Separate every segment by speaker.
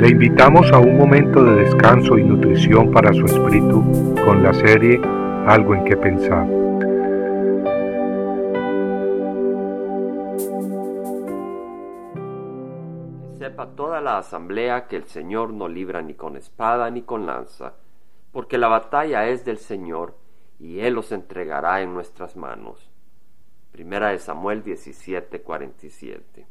Speaker 1: Le invitamos a un momento de descanso y nutrición para su espíritu con la serie Algo en que pensar.
Speaker 2: sepa toda la asamblea que el Señor no libra ni con espada ni con lanza, porque la batalla es del Señor y Él los entregará en nuestras manos. Primera de Samuel 17:47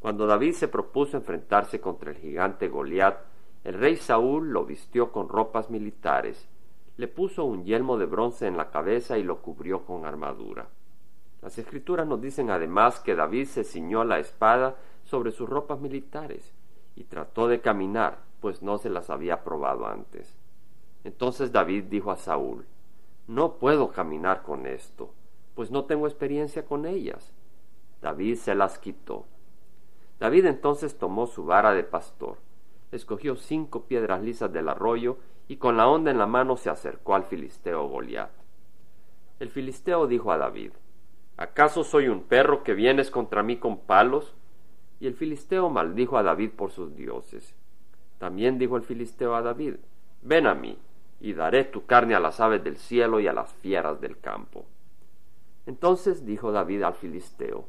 Speaker 2: cuando David se propuso enfrentarse contra el gigante Goliat, el rey Saúl lo vistió con ropas militares, le puso un yelmo de bronce en la cabeza y lo cubrió con armadura. Las escrituras nos dicen además que David se ciñó la espada sobre sus ropas militares y trató de caminar, pues no se las había probado antes. Entonces David dijo a Saúl, No puedo caminar con esto, pues no tengo experiencia con ellas. David se las quitó David entonces tomó su vara de pastor, escogió cinco piedras lisas del arroyo y con la onda en la mano se acercó al filisteo Goliat. El filisteo dijo a David, ¿acaso soy un perro que vienes contra mí con palos? Y el filisteo maldijo a David por sus dioses. También dijo el filisteo a David, ven a mí, y daré tu carne a las aves del cielo y a las fieras del campo. Entonces dijo David al filisteo,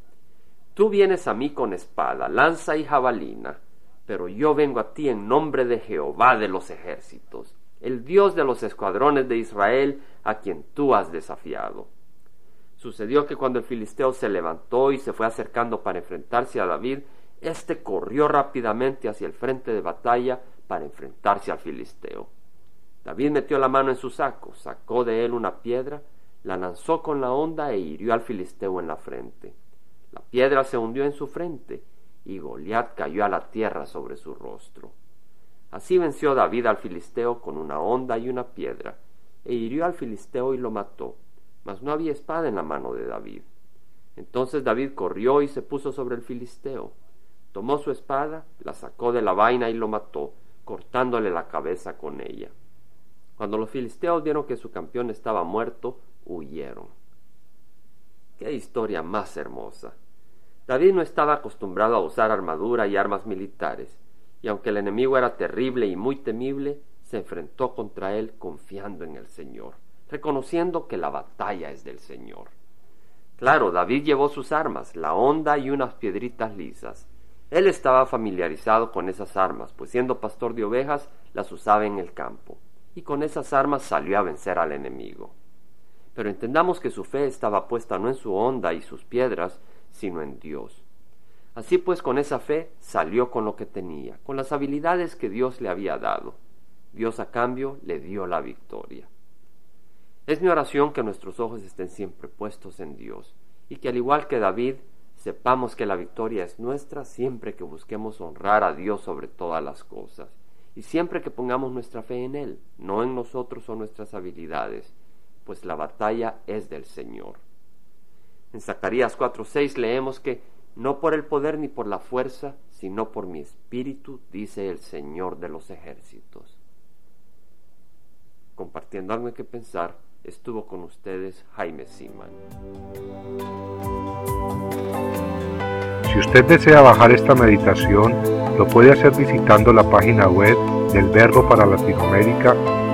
Speaker 2: Tú vienes a mí con espada, lanza y jabalina, pero yo vengo a ti en nombre de Jehová de los ejércitos, el Dios de los escuadrones de Israel, a quien tú has desafiado. Sucedió que cuando el filisteo se levantó y se fue acercando para enfrentarse a David, éste corrió rápidamente hacia el frente de batalla para enfrentarse al filisteo. David metió la mano en su saco, sacó de él una piedra, la lanzó con la honda e hirió al filisteo en la frente. La piedra se hundió en su frente y Goliat cayó a la tierra sobre su rostro. Así venció David al filisteo con una honda y una piedra, e hirió al filisteo y lo mató, mas no había espada en la mano de David. Entonces David corrió y se puso sobre el filisteo. Tomó su espada, la sacó de la vaina y lo mató, cortándole la cabeza con ella. Cuando los filisteos vieron que su campeón estaba muerto, huyeron. Qué historia más hermosa. David no estaba acostumbrado a usar armadura y armas militares, y aunque el enemigo era terrible y muy temible, se enfrentó contra él confiando en el Señor, reconociendo que la batalla es del Señor. Claro, David llevó sus armas, la honda y unas piedritas lisas. Él estaba familiarizado con esas armas, pues siendo pastor de ovejas las usaba en el campo, y con esas armas salió a vencer al enemigo pero entendamos que su fe estaba puesta no en su onda y sus piedras, sino en Dios. Así pues, con esa fe salió con lo que tenía, con las habilidades que Dios le había dado. Dios a cambio le dio la victoria. Es mi oración que nuestros ojos estén siempre puestos en Dios y que al igual que David, sepamos que la victoria es nuestra siempre que busquemos honrar a Dios sobre todas las cosas y siempre que pongamos nuestra fe en Él, no en nosotros o nuestras habilidades, pues la batalla es del Señor. En Zacarías 4:6 leemos que no por el poder ni por la fuerza, sino por mi espíritu, dice el Señor de los ejércitos. Compartiendo algo que pensar, estuvo con ustedes Jaime Siman.
Speaker 1: Si usted desea bajar esta meditación, lo puede hacer visitando la página web del Verbo para Latinoamérica